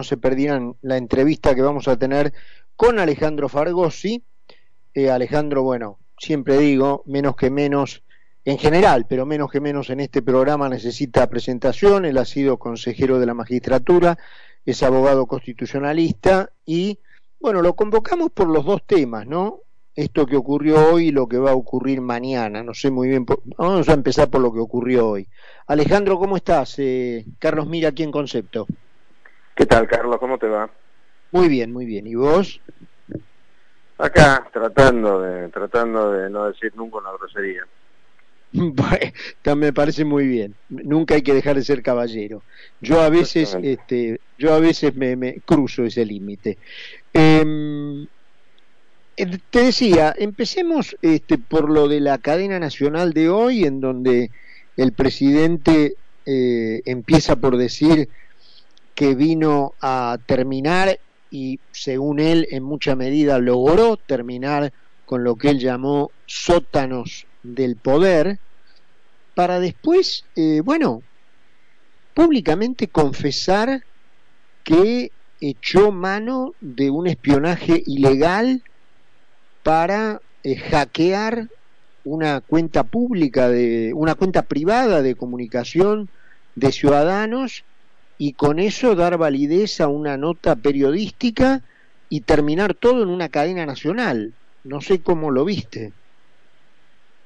no se perdieran la entrevista que vamos a tener con Alejandro Fargosi. Eh, Alejandro, bueno, siempre digo, menos que menos, en general, pero menos que menos en este programa necesita presentación. Él ha sido consejero de la magistratura, es abogado constitucionalista y, bueno, lo convocamos por los dos temas, ¿no? Esto que ocurrió hoy y lo que va a ocurrir mañana. No sé muy bien. Vamos a empezar por lo que ocurrió hoy. Alejandro, ¿cómo estás? Eh, Carlos Mira aquí en Concepto. ¿Qué tal, Carlos? ¿Cómo te va? Muy bien, muy bien. ¿Y vos? Acá, tratando de, tratando de no decir nunca una grosería. me parece muy bien. Nunca hay que dejar de ser caballero. Yo a veces, este, yo a veces me, cruzo ese límite. Em, eh, te decía, empecemos este, por lo de la cadena nacional de hoy, en donde el presidente eh, empieza por decir que vino a terminar y según él en mucha medida logró terminar con lo que él llamó sótanos del poder, para después, eh, bueno, públicamente confesar que echó mano de un espionaje ilegal para eh, hackear una cuenta pública de una cuenta privada de comunicación de ciudadanos y con eso dar validez a una nota periodística y terminar todo en una cadena nacional. No sé cómo lo viste.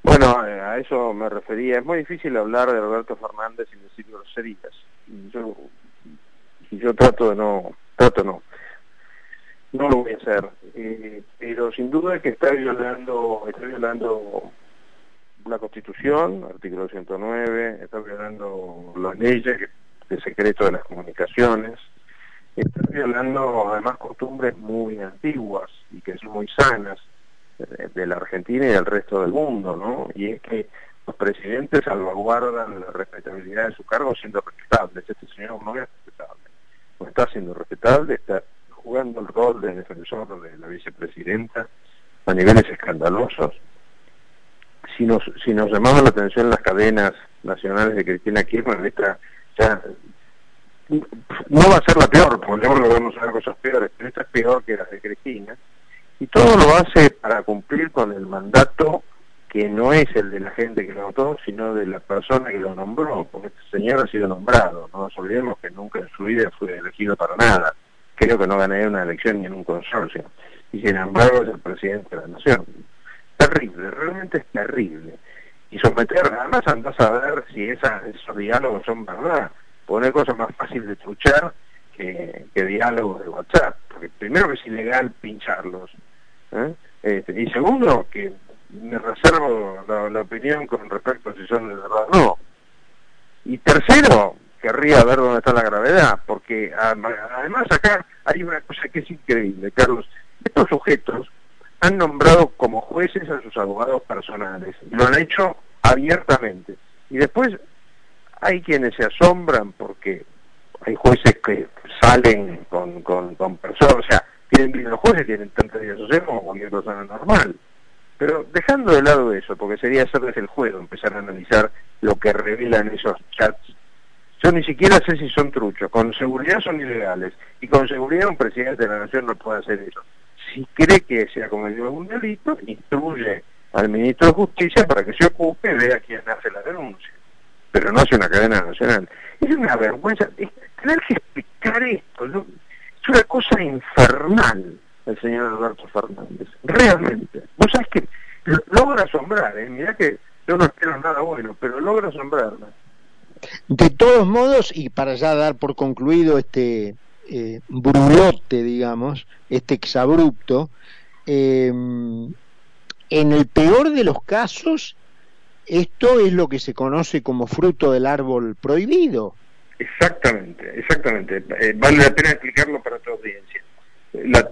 Bueno, eh, a eso me refería. Es muy difícil hablar de Roberto Fernández sin decir groserías. Yo, yo trato de no, trato no. No lo voy a hacer. Eh, pero sin duda que está violando, está violando la Constitución, artículo 109, está violando las leyes de secreto de las comunicaciones, está violando además costumbres muy antiguas y que son muy sanas de la Argentina y del resto del mundo, ¿no? Y es que los presidentes salvaguardan la respetabilidad de su cargo siendo respetables. Este señor no es respetable. No está siendo respetable, está jugando el rol de defensor de la vicepresidenta a niveles escandalosos. Si nos, si nos llamaban la atención las cadenas nacionales de Cristina Kirchner, esta ya no va a ser la peor, porque vamos a ver cosas peores, pero esta es peor que las de Cristina. Y todo lo hace para cumplir con el mandato que no es el de la gente que lo votó, sino de la persona que lo nombró, porque este señor ha sido nombrado. No nos olvidemos que nunca en su vida fue elegido para nada. Creo que no ganaría una elección ni en un consorcio. Y sin embargo es el presidente de la nación. Terrible, realmente es terrible y someter, además andás a ver si esos diálogos son verdad, poner cosas más fáciles de truchar que, diálogos de WhatsApp, porque primero que es ilegal pincharlos, ¿eh? este, y segundo que me reservo la, opinión con respecto a si son de verdad o no. Y tercero, querría ver dónde está la gravedad, porque además acá hay una cosa que es increíble, Carlos. Estos sujetos han nombrado como jueces a sus abogados personales. Lo han hecho abiertamente. Y después hay quienes se asombran porque hay jueces que salen con, con, personas, o sea, tienen los jueces tienen tantos días de como cualquier persona normal. Pero dejando de lado eso, porque sería hacerles el juego, empezar a analizar lo que revelan esos chats. Yo ni siquiera sé si son truchos, con seguridad son ilegales, y con seguridad un presidente de la nación no puede hacer eso. Si cree que se ha cometido algún delito, instruye al ministro de Justicia para que se ocupe y vea quién hace la denuncia. Pero no hace una cadena nacional. Es una vergüenza. tener que explicar esto. Es una cosa infernal el señor Alberto Fernández. Realmente. Vos sabés que logra asombrar, ¿eh? Mirá que yo no espero nada bueno, pero logra asombrarme. De todos modos, y para ya dar por concluido este eh, brulote, digamos, este exabrupto, eh, en el peor de los casos, esto es lo que se conoce como fruto del árbol prohibido. Exactamente, exactamente. Eh, vale la pena explicarlo para tu audiencia.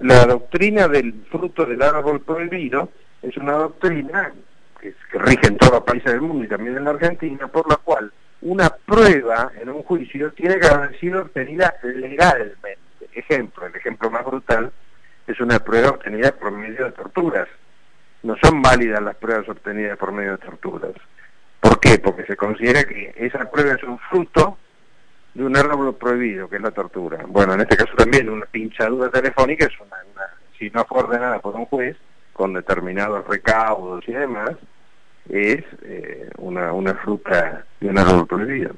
La, doctrina del fruto del árbol prohibido es una doctrina que, rige en todos los países del mundo y también en la Argentina, por la cual una prueba en un juicio tiene que haber sido obtenida legalmente. Ejemplo, el ejemplo más brutal es una prueba obtenida por medio de torturas no son válidas las pruebas obtenidas por medio de torturas. ¿Por qué? Porque se considera que esa prueba es un fruto de un árbol prohibido, que es la tortura. Bueno, en este caso también una pinchadura telefónica si no fue ordenada por un juez, con determinados recaudos y demás, es eh, una, fruta de un árbol prohibido.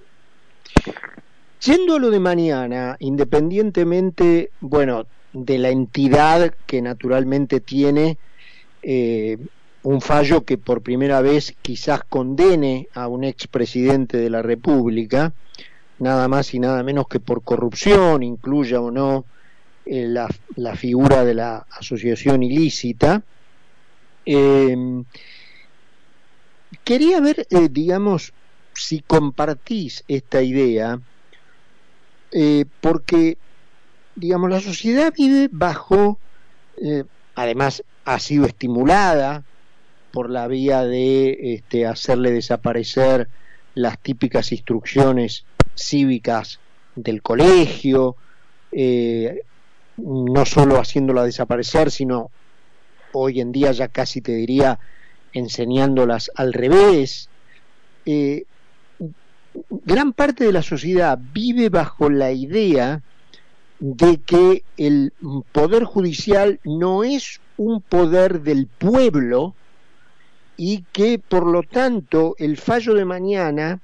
Yendo a lo de mañana, independientemente, bueno, de la entidad que naturalmente tiene eh, un fallo que por primera vez quizás condene a un expresidente de la República, nada más y nada menos que por corrupción, incluya o no eh, la, la, figura de la asociación ilícita. Eh, quería ver, digamos, si compartís esta idea, porque, digamos, la sociedad vive bajo, además ha sido estimulada por la vía de este, hacerle desaparecer las típicas instrucciones cívicas del colegio, eh, no solo haciéndola desaparecer, sino hoy en día ya casi te diría enseñándolas al revés. Eh, gran parte de la sociedad vive bajo la idea de que el poder judicial no es un poder del pueblo y que por lo tanto el fallo de mañana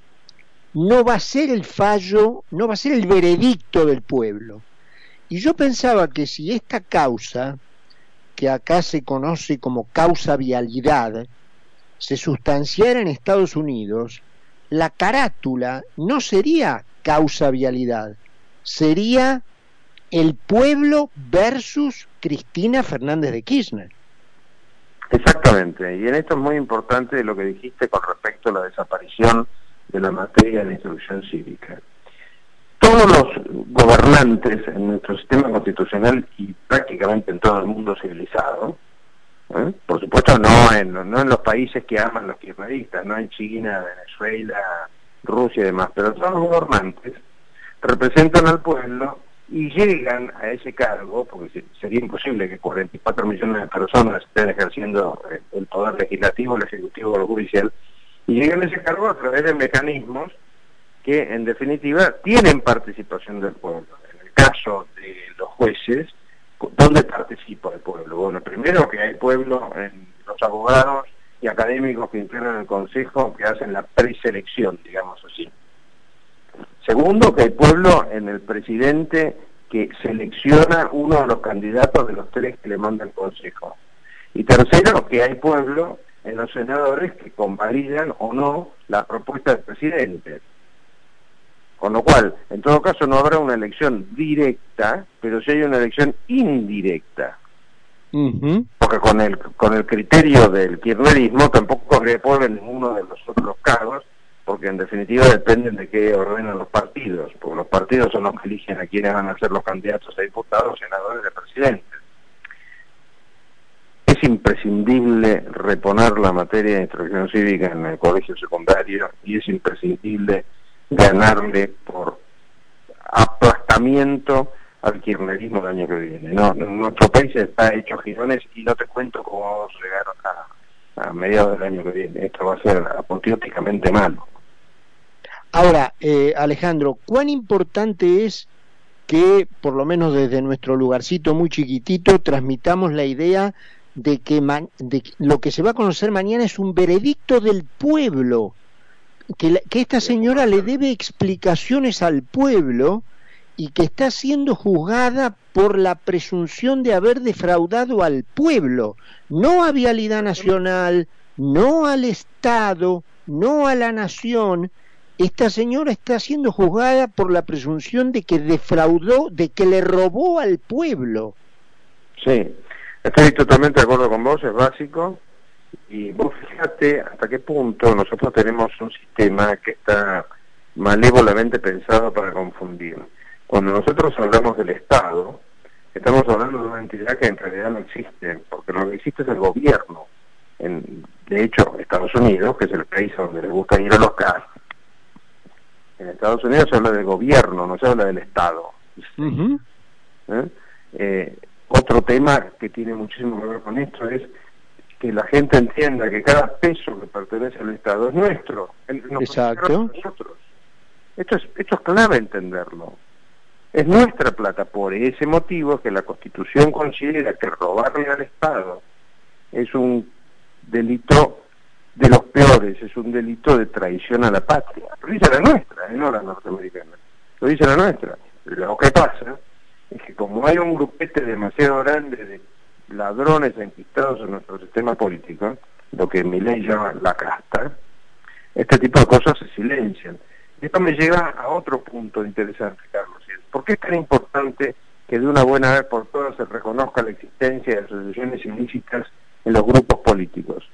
no va a ser el fallo, no va a ser el veredicto del pueblo. Y yo pensaba que si esta causa, que acá se conoce como causa vialidad, se sustanciara en Estados Unidos, la carátula no sería causa vialidad, sería el pueblo versus Cristina Fernández de Kirchner. Exactamente, y en esto es muy importante lo que dijiste con respecto a la desaparición de la materia de instrucción cívica. Todos los gobernantes en nuestro sistema constitucional y prácticamente en todo el mundo civilizado, ¿eh? por supuesto no en, no en los países que aman los kirchneristas, no en China, Venezuela, Rusia y demás, pero todos los gobernantes representan al pueblo y llegan a ese cargo, porque sería imposible que 44 millones de personas estén ejerciendo eh, el poder legislativo, el ejecutivo o el judicial, y llegan a ese cargo a través de mecanismos que en definitiva tienen participación del pueblo. En el caso de los jueces, ¿dónde participa el pueblo? Bueno, primero que hay pueblo en los abogados y académicos que integran el Consejo que hacen la preselección, digamos así. Segundo, que hay pueblo en el presidente que selecciona uno de los candidatos de los tres que le manda el Consejo. Y tercero, que hay pueblo en los senadores que convalidan o no la propuesta del presidente. Con lo cual, en todo caso, no habrá una elección directa, pero sí hay una elección indirecta. Porque con el, con el criterio del kirchnerismo tampoco habría pueblo en ninguno de los otros cargos, porque en definitiva dependen de qué ordenan los partidos, porque los partidos son los que eligen a quienes van a ser los candidatos a diputados, senadores y presidentes. Es imprescindible reponer la materia de instrucción cívica en el colegio secundario y es imprescindible ganarle por aplastamiento al kirchnerismo el año que viene. Nuestro país está hecho girones y no te cuento cómo vamos a llegar a mediados del año que viene. Esto va a ser apoteóticamente malo. Ahora, eh, Alejandro, ¿cuán importante es que, por lo menos desde nuestro lugarcito muy chiquitito, transmitamos la idea de que, lo que se va a conocer mañana es un veredicto del pueblo, que, que esta señora le debe explicaciones al pueblo y que está siendo juzgada por la presunción de haber defraudado al pueblo, no a Vialidad Nacional, no al Estado, no a la Nación, esta señora está siendo juzgada por la presunción de que defraudó, de que le robó al pueblo. Sí, estoy totalmente de acuerdo con vos, es básico. Y vos fíjate hasta qué punto nosotros tenemos un sistema que está malévolamente pensado para confundir. Cuando nosotros hablamos del Estado, estamos hablando de una entidad que en realidad no existe, porque lo que existe es el gobierno. En, de hecho, Estados Unidos, que es el país donde les gusta ir a los casos, en Estados Unidos se habla del gobierno, no se habla del Estado. ¿Eh? Eh, otro tema que tiene muchísimo que ver con esto es que la gente entienda que cada peso que pertenece al Estado es nuestro. Exacto. Esto es, esto es clave entenderlo. Es nuestra plata, por ese motivo que la Constitución considera que robarle al Estado es un delito de los peores, es un delito de traición a la patria. Lo dice la nuestra, ¿eh? no la norteamericana. Lo dice la nuestra. Lo que pasa es que como hay un grupete demasiado grande de ladrones enquistados en nuestro sistema político, lo que mi ley llama la casta, este tipo de cosas se silencian. Esto me lleva a otro punto interesante, Carlos. ¿Por qué es tan importante que de una buena vez por todas se reconozca la existencia de asociaciones ilícitas en los grupos políticos?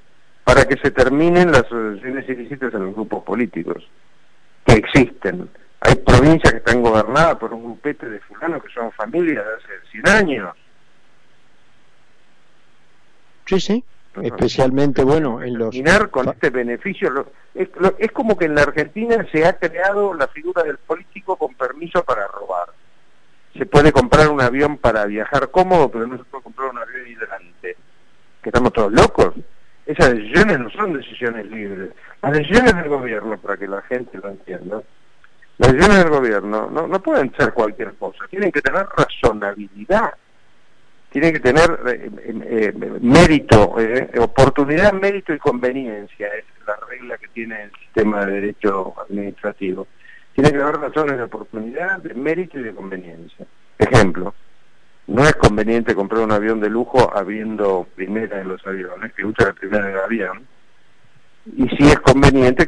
Para que se terminen las asociaciones ilícitas en los grupos políticos, que existen. Hay provincias que están gobernadas por un grupete de fulanos que son familias de hace 100 años. Sí, sí. Especialmente bueno en los terminar con este beneficio. Es, es, como que en la Argentina se ha creado la figura del político con permiso para robar. Se puede comprar un avión para viajar cómodo pero no se puede comprar un avión hidrante. Que estamos todos locos esas decisiones no son decisiones libres las decisiones del gobierno para que la gente lo entienda las decisiones del gobierno no, pueden ser cualquier cosa tienen que tener razonabilidad tiene que tener eh, eh, mérito, eh, oportunidad, mérito y conveniencia, es la regla que tiene el sistema de derecho administrativo. Tiene que haber razones de oportunidad, de mérito y de conveniencia. Ejemplo, no es conveniente comprar un avión de lujo habiendo primera en los aviones, que usa la primera del avión, y sí es conveniente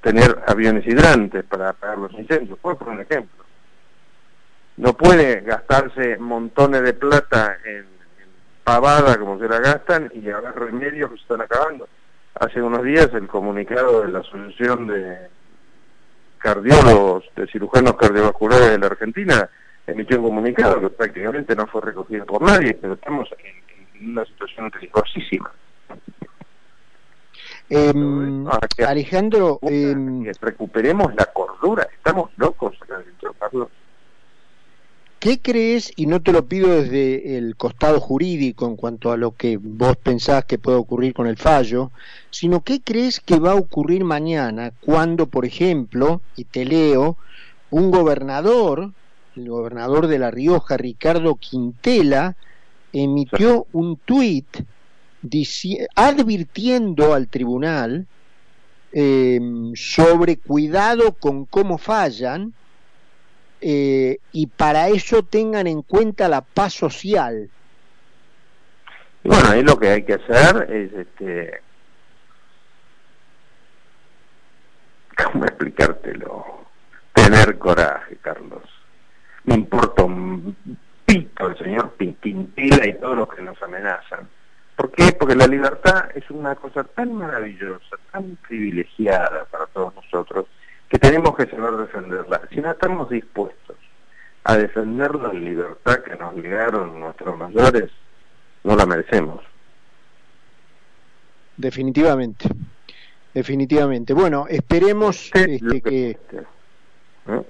tener aviones hidrantes para apagar los incendios. Poner un ejemplo no puede gastarse montones de plata en, pavada como se la gastan y haber remedios que se están acabando. Hace unos días el comunicado de la Asociación de Cardiólogos, de Cirujanos Cardiovasculares de la Argentina, emitió un comunicado que prácticamente no fue recogido por nadie, pero estamos en, una situación peligrosísima. Em, Alejandro, eh, recuperemos la cordura, estamos locos, Carlos. ¿Qué crees, y no te lo pido desde el costado jurídico en cuanto a lo que vos pensás que puede ocurrir con el fallo, sino qué crees que va a ocurrir mañana cuando, por ejemplo, y te leo, un gobernador, el gobernador de La Rioja, Ricardo Quintela, emitió un tuit advirtiendo al tribunal eh, sobre cuidado con cómo fallan, eh, y para eso tengan en cuenta la paz social. Bueno, ahí lo que hay que hacer es, este, ¿cómo explicártelo? Tener coraje, Carlos. Me importa un pito el señor Quintila y todos los que nos amenazan. ¿Por qué? Porque la libertad es una cosa tan maravillosa, tan privilegiada para todos nosotros, que tenemos que saber defenderla. Si no estamos dispuestos a defender la libertad que nos legaron nuestros mayores, no la merecemos. Definitivamente, definitivamente. Bueno, esperemos este, que...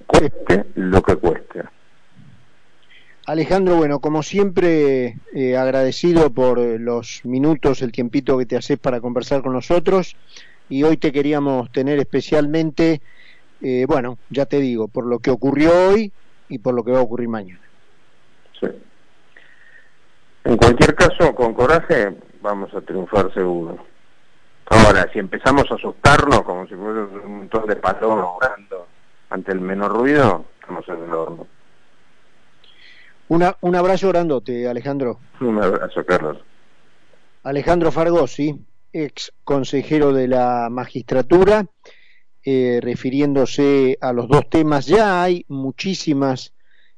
Cueste, lo que cueste. Alejandro, bueno, como siempre, eh, agradecido por los minutos, el tiempito que te haces para conversar con nosotros y hoy te queríamos tener especialmente eh, bueno, ya te digo, por lo que ocurrió hoy y por lo que va a ocurrir mañana. Sí. En cualquier caso, con coraje vamos a triunfar seguro. Ahora, si empezamos a asustarnos como si fuera un montón de orando ante el menor ruido, estamos en el horno. Una, un abrazo grandote, Alejandro. Un abrazo, Carlos. Alejandro Fargosi, ex consejero de la magistratura eh, refiriéndose a los dos temas. Ya hay muchísimas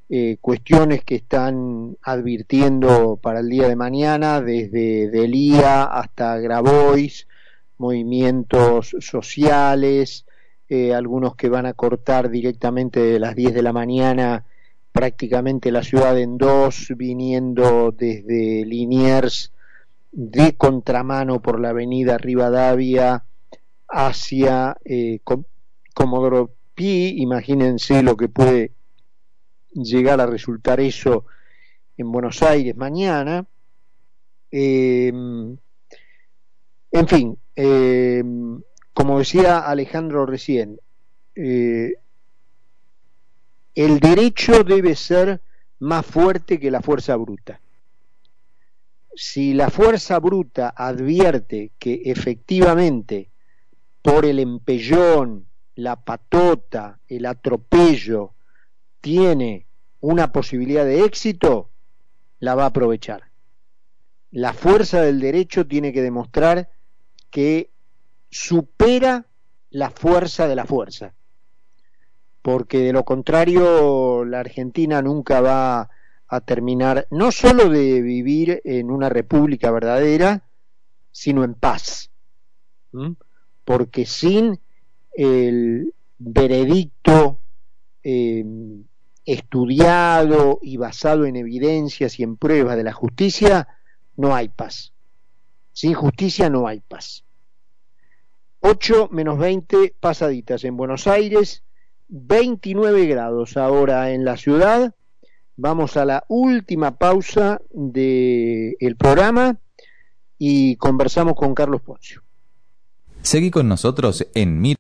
eh, cuestiones que están advirtiendo para el día de mañana, desde Delía hasta Grabois, movimientos sociales, eh, algunos que van a cortar directamente de las 10 de la mañana prácticamente la ciudad en dos, viniendo desde Liniers de contramano por la avenida Rivadavia hacia eh, Comodoro Pi, imagínense lo que puede llegar a resultar eso en Buenos Aires mañana. Em, en fin, em, como decía Alejandro recién, eh, el derecho debe ser más fuerte que la fuerza bruta. Si la fuerza bruta advierte que efectivamente por el empellón, la patota, el atropello, tiene una posibilidad de éxito, la va a aprovechar. La fuerza del derecho tiene que demostrar que supera la fuerza de la fuerza porque de lo contrario la Argentina nunca va a terminar no solo de vivir en una república verdadera, sino en paz. Porque sin el veredicto em, estudiado y basado en evidencias y en pruebas de la justicia, no hay paz. Sin justicia no hay paz. 8 menos 20 pasaditas en Buenos Aires, 29 grados ahora en la ciudad. Vamos a la última pausa del el programa y conversamos con Carlos Poncio. Seguí con nosotros en Mir